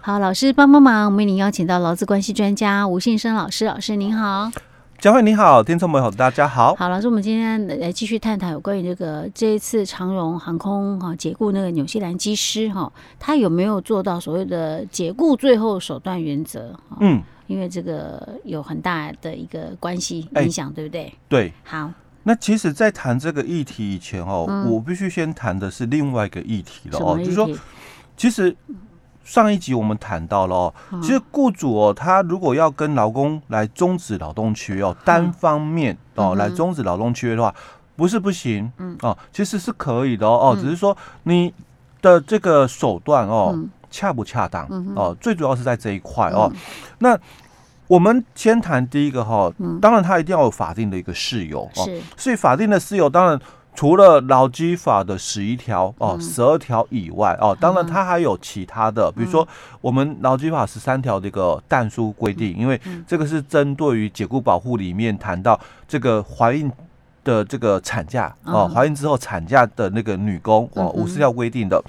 好，老师帮帮忙，我们为您邀请到劳资关系专家吴信生老师，老师您好。佳慧你好，听众朋友大家好。好，老师，我们今天来继续探讨有关于这个这一次长荣航空哈解雇那个纽西兰机师哈，他有没有做到所谓的解雇最后手段原则？嗯，因为这个有很大的一个关系影响，欸、对不对？对。好，那其实，在谈这个议题以前哦，嗯、我必须先谈的是另外一个议题了哦，就是说，其实。上一集我们谈到了哦，其实雇主哦，他如果要跟劳工来终止劳动契约哦，单方面哦来终止劳动契约的话，不是不行，嗯。哦，其实是可以的哦，只是说你的这个手段哦恰不恰当哦，最主要是在这一块哦。那我们先谈第一个哈，当然他一定要有法定的一个事由哦，所以法定的事由当然。除了劳基法的十一条哦，十二条以外哦，当然它还有其他的，比如说我们劳基法十三条的一个但书规定，因为这个是针对于解雇保护里面谈到这个怀孕的这个产假哦，怀孕之后产假的那个女工哦，五十条规定的，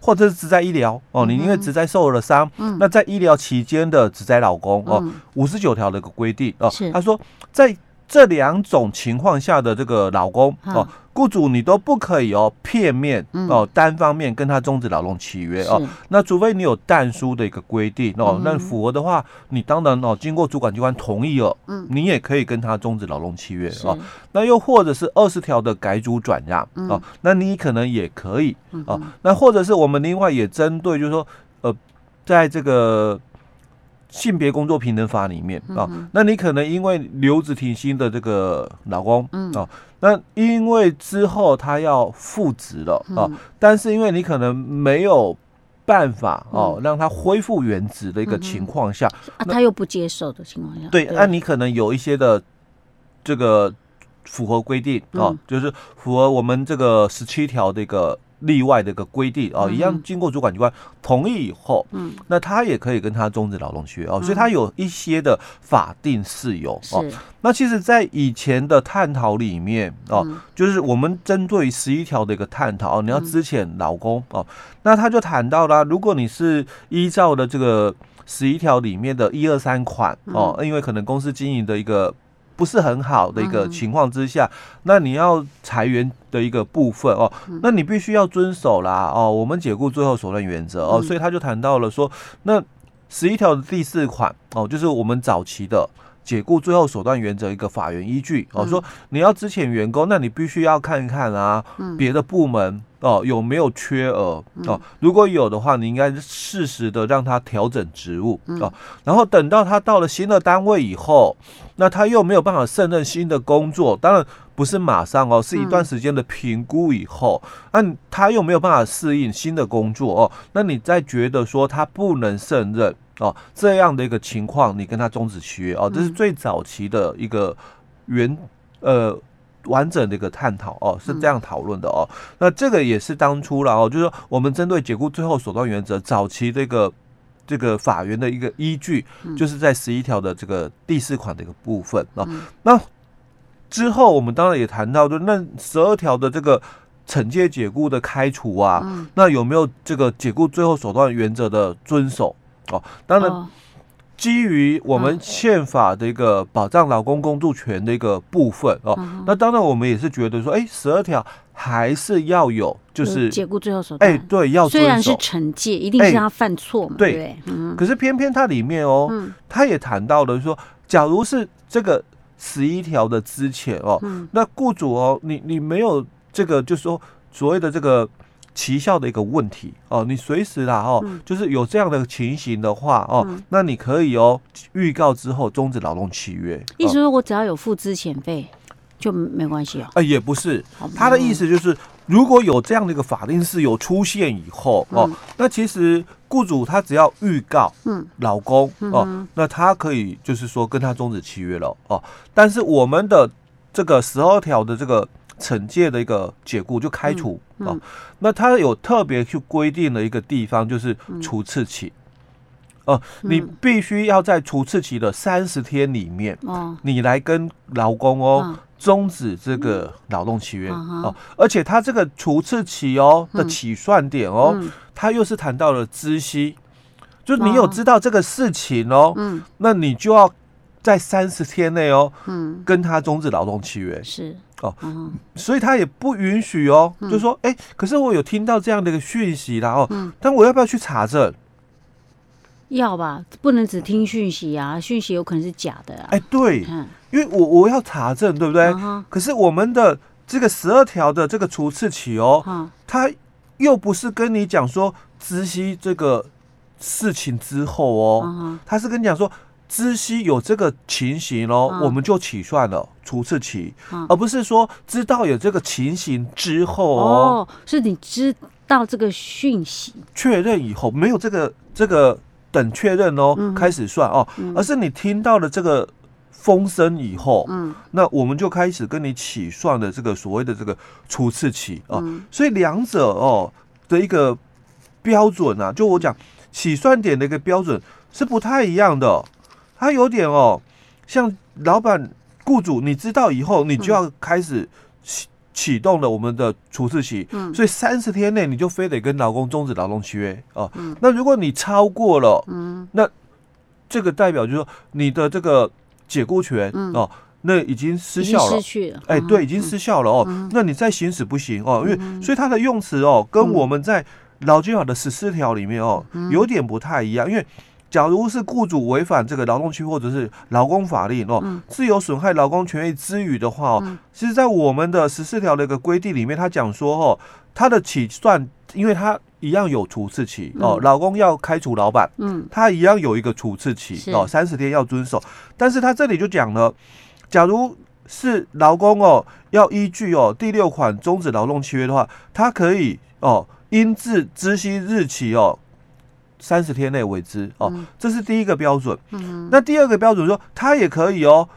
或者是职灾医疗哦，你因为职灾受了伤，那在医疗期间的职灾老公哦，五十九条的一个规定哦，他说在。这两种情况下的这个老公哦，雇主你都不可以哦，片面哦，单方面跟他终止劳动契约哦。那除非你有但书的一个规定哦，那符合的话，你当然哦，经过主管机关同意了，你也可以跟他终止劳动契约哦。那又或者是二十条的改组转让哦，那你可能也可以哦。那或者是我们另外也针对，就是说呃，在这个。性别工作平等法里面啊、哦，那你可能因为留职停薪的这个老公哦，那因为之后他要复职了啊、哦，但是因为你可能没有办法哦，让他恢复原职的一个情况下，啊，他又不接受的情况下，对，那你可能有一些的这个符合规定哦，就是符合我们这个十七条的一个。例外的一个规定哦，一样经过主管机关同意以后，嗯，那他也可以跟他终止劳动契约哦，所以他有一些的法定事由哦。那其实，在以前的探讨里面哦，就是我们针对十一条的一个探讨哦，你要之前老公哦，那他就谈到了，如果你是依照的这个十一条里面的一二三款哦，因为可能公司经营的一个。不是很好的一个情况之下，那你要裁员的一个部分哦，那你必须要遵守啦哦，我们解雇最后手段原则哦，所以他就谈到了说，那十一条的第四款哦，就是我们早期的解雇最后手段原则一个法源依据哦，说你要资遣员工，那你必须要看一看啊，别的部门。哦，有没有缺额？哦，如果有的话，你应该适时的让他调整职务哦。然后等到他到了新的单位以后，那他又没有办法胜任新的工作，当然不是马上哦，是一段时间的评估以后，那他又没有办法适应新的工作哦，那你再觉得说他不能胜任哦，这样的一个情况，你跟他终止契约哦，这是最早期的一个原呃。完整的一个探讨哦，是这样讨论的哦。那这个也是当初了哦，就是说我们针对解雇最后手段原则早期这个这个法源的一个依据，就是在十一条的这个第四款的一个部分啊。那之后我们当然也谈到，就那十二条的这个惩戒解雇的开除啊，那有没有这个解雇最后手段原则的遵守哦？当然。基于我们宪法的一个保障劳工工作权的一个部分哦，那当然我们也是觉得说，哎，十二条还是要有，就是解雇最后手段，哎，对，要虽然是惩戒，一定是他犯错嘛，对，可是偏偏它里面哦，他也谈到了说，假如是这个十一条的之前哦，那雇主哦，你你没有这个，就是说所谓的这个。绩效的一个问题哦，你随时啦哦，就是有这样的情形的话哦，那你可以哦预告之后终止劳动契约。意思说我只要有付资遣费就没关系啊？哎，也不是，他的意思就是如果有这样的一个法定事由出现以后哦，那其实雇主他只要预告嗯老公哦，那他可以就是说跟他终止契约了哦。但是我们的这个十二条的这个。惩戒的一个解雇就开除哦，那他有特别去规定的一个地方就是除斥期，哦、你必须要在除斥期的三十天里面，嗯、你来跟劳工哦终、嗯、止这个劳动契约、嗯、哦，而且他这个除斥期哦的起算点哦，他、嗯、又是谈到了知悉。就你有知道这个事情哦，嗯，那你就要在三十天内哦，嗯，跟他终止劳动契约。是哦，所以他也不允许哦，就说哎，可是我有听到这样的一个讯息啦哦，但我要不要去查证？要吧，不能只听讯息啊，讯息有可能是假的啊。哎，对，因为我我要查证，对不对？可是我们的这个十二条的这个除斥期哦，他又不是跟你讲说知悉这个事情之后哦，他是跟你讲说知悉有这个情形哦，我们就起算了除斥期，而不是说知道有这个情形之后哦，是你知道这个讯息。确认以后没有这个这个。等确认哦，开始算哦，而是你听到了这个风声以后，嗯，那我们就开始跟你起算的这个所谓的这个初次起啊，所以两者哦的一个标准啊，就我讲起算点的一个标准是不太一样的，它有点哦，像老板雇主，你知道以后，你就要开始启。启动了我们的除斥期，嗯，所以三十天内你就非得跟劳工终止劳动契约哦。嗯，那如果你超过了，嗯，那这个代表就是说你的这个解雇权哦，那已经失效了，失去了，哎，对，已经失效了哦。那你再行使不行哦，因为所以它的用词哦，跟我们在劳基法的十四条里面哦，有点不太一样，因为。假如是雇主违反这个劳动契约或者是劳工法令哦，自有损害劳工权益之余的话哦，其实，在我们的十四条的一个规定里面，他讲说哦，他的起算，因为他一样有除斥期哦，劳工要开除老板，嗯，他一样有一个除斥期哦，三十天要遵守，但是他这里就讲了，假如是劳工哦，要依据哦第六款终止劳动契约的话，他可以哦，因自知悉日起哦。三十天内为之哦，这是第一个标准。嗯，那第二个标准说，他也可以哦，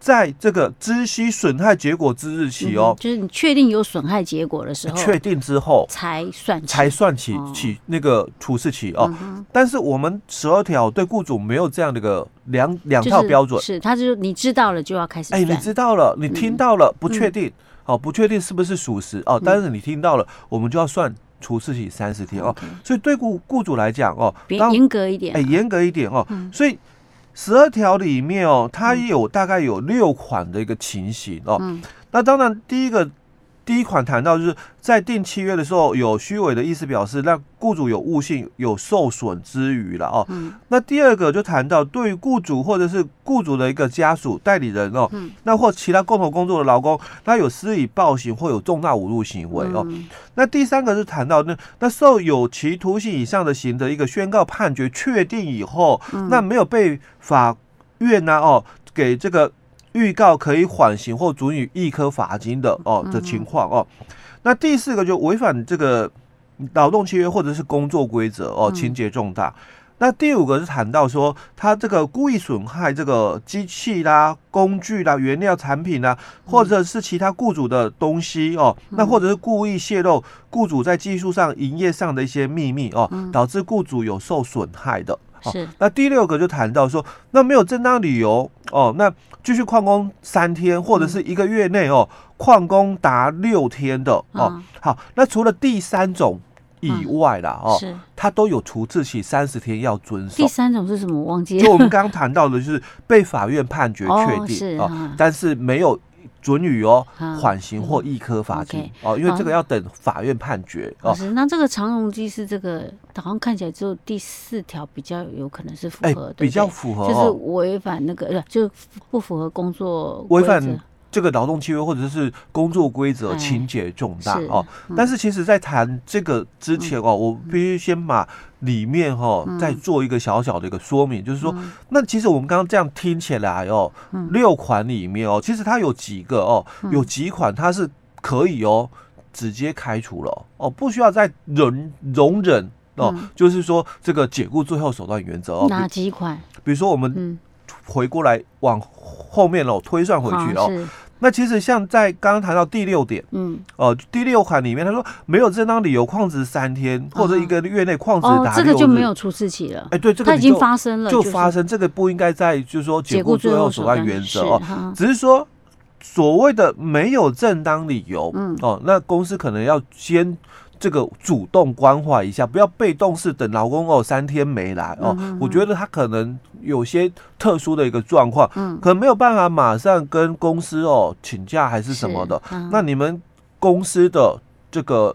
在这个知悉损害结果之日起哦，就是你确定有损害结果的时候，确定之后才算才算起起那个处事期哦。但是我们十二条对雇主没有这样的一个两两套标准，是他就是你知道了就要开始。哎，你知道了，你听到了，不确定哦，不确定是不是属实哦，但是你听到了，我们就要算。除斥期三十天哦，所以对雇雇主来讲哦，严格一点，哎，严格一点哦，所以十二条里面哦，它有大概有六款的一个情形哦，那当然第一个。第一款谈到就是在订契约的时候有虚伪的意思表示，让雇主有误信、有受损之余了哦。嗯。那第二个就谈到对于雇主或者是雇主的一个家属、代理人哦，嗯。那或其他共同工作的劳工，他有施以暴行或有重大侮辱行为哦。嗯。那第三个是谈到那那受有期徒刑以上的刑的一个宣告判决确定以后，嗯。那没有被法院呢哦给这个。预告可以缓刑或准予一颗罚金的哦的情况哦，那第四个就违反这个劳动契约或者是工作规则哦，情节重大。那第五个是谈到说他这个故意损害这个机器啦、工具啦、原料产品啦，或者是其他雇主的东西哦，那或者是故意泄露雇主在技术上、营业上的一些秘密哦，导致雇主有受损害的。是，那第六个就谈到说，那没有正当理由哦，那继续旷工三天或者是一个月内哦，旷工达六天的哦，好，那除了第三种以外啦哦，是，他都有除斥期三十天要遵守。第三种是什么？我忘记了。就我们刚刚谈到的，就是被法院判决确定啊，但是没有。准予哦，缓刑或易科罚金哦，因为这个要等法院判决那这个长荣机是这个好像看起来只有第四条比较有可能是符合的，比较符合，就是违反那个，就不符合工作违反这个劳动契约或者是工作规则，情节重大哦。但是其实，在谈这个之前哦，我必须先把。里面哈、哦，再做一个小小的一个说明，嗯、就是说，那其实我们刚刚这样听起来哦，嗯、六款里面哦，其实它有几个哦，有几款它是可以哦，直接开除了哦，不需要再忍容忍哦，嗯、就是说这个解雇最后手段原则哦。哪几款？比如说我们回过来往后面哦推算回去哦。那其实像在刚刚谈到第六点，嗯，哦，第六款里面他说没有正当理由旷职三天或者一个月内旷职达六日，这个就没有出事期了。哎，对，这个已经发生了，就发生，这个不应该在就是说解雇最后手段原则哦，只是说所谓的没有正当理由，嗯，哦，那公司可能要先这个主动关怀一下，不要被动式等老公哦三天没来哦。嗯、我觉得他可能有些特殊的一个状况，嗯，可能没有办法马上跟公司哦请假还是什么的。嗯、那你们公司的这个。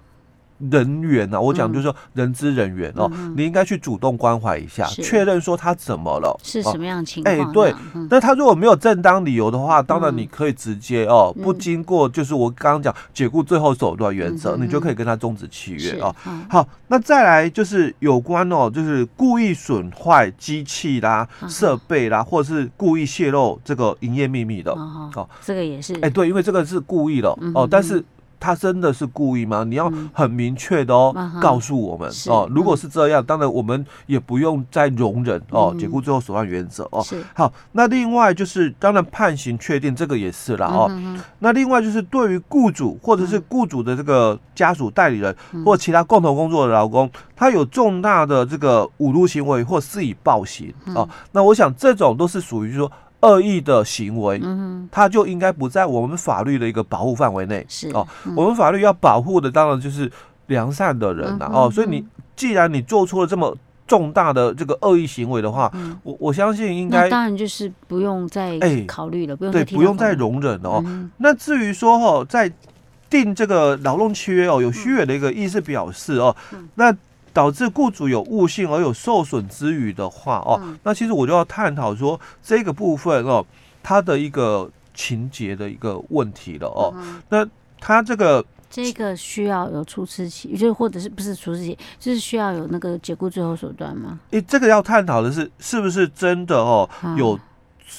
人员呢、啊，我讲就是说人资人员哦，嗯、你应该去主动关怀一下，确是认说他怎么了，是什么样的情况？哎、欸，对，嗯、但他如果没有正当理由的话，当然你可以直接哦，嗯、不经过就是我刚刚讲解雇最后手段原则，嗯、你就可以跟他终止契约哦。嗯、好，那再来就是有关哦，就是故意损坏机器啦、设备啦，或者是故意泄露这个营业秘密的哦，哦，这个也是。哎、欸，对，因为这个是故意的哦，但是。他真的是故意吗？你要很明确的哦，告诉我们哦。如果是这样，当然我们也不用再容忍哦。解雇最后手段原则哦。好，那另外就是，当然判刑确定这个也是了哦。那另外就是，对于雇主或者是雇主的这个家属代理人或其他共同工作的劳工，他有重大的这个侮辱行为或施以暴行哦。那我想这种都是属于说。恶意的行为，嗯哼，他就应该不在我们法律的一个保护范围内。是哦，嗯、我们法律要保护的当然就是良善的人了、啊、哦。所以你既然你做出了这么重大的这个恶意行为的话，嗯、我我相信应该当然就是不用再考虑了，欸、不用对，不用再容忍了哦。嗯、那至于说哦，在定这个劳动契约哦，有虚伪的一个意思表示哦，嗯、那。导致雇主有误信而有受损之余的话哦，嗯、那其实我就要探讨说这个部分哦，它的一个情节的一个问题了哦。嗯、那它这个这个需要有除斥期，就或者是不是除斥期，就是需要有那个解雇最后手段吗？诶、欸，这个要探讨的是是不是真的哦有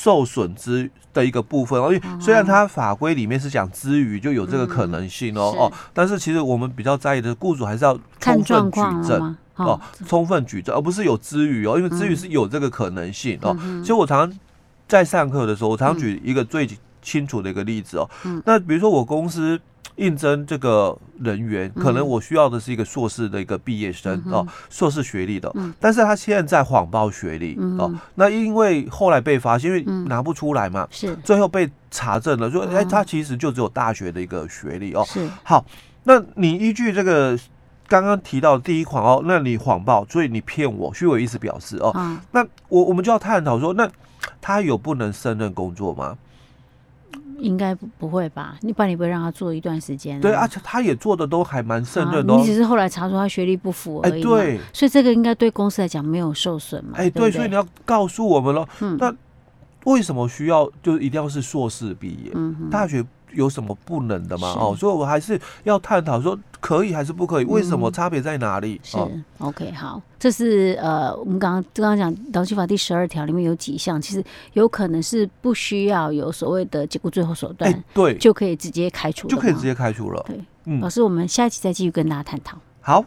受损之。的一个部分，因为虽然它法规里面是讲之余就有这个可能性哦、嗯、哦，但是其实我们比较在意的雇主还是要充分举证哦，充分举证，而不是有之余哦，因为之余是有这个可能性哦。嗯、其实我常常在上课的时候，我常常举一个最清楚的一个例子哦，嗯、那比如说我公司。应征这个人员，可能我需要的是一个硕士的一个毕业生、嗯、哦，硕士学历的，嗯、但是他现在谎报学历、嗯、哦，那因为后来被发现，因为拿不出来嘛，是。最后被查证了，说哎、欸，他其实就只有大学的一个学历哦，是。好，那你依据这个刚刚提到的第一款哦，那你谎报，所以你骗我，虚伪意思表示哦，嗯、那我我们就要探讨说，那他有不能胜任工作吗？应该不不会吧？你不然你不会让他做一段时间？对，而且他也做的都还蛮胜任的。你只是后来查出他学历不符而已。对，所以这个应该对公司来讲没有受损嘛？哎，对，所以你要告诉我们了。嗯，那为什么需要就一定要是硕士毕业？嗯，大学有什么不能的吗？哦，所以我还是要探讨说可以还是不可以？为什么差别在哪里？是 OK，好，这是呃，我们刚刚刚刚讲劳基法第十二条里面有几项，其实有可能是不需要有所谓的解雇最后手段，对，就可以直接开除，就可以直接开除了。对，嗯，老师，我们下一期再继续跟大家探讨。好。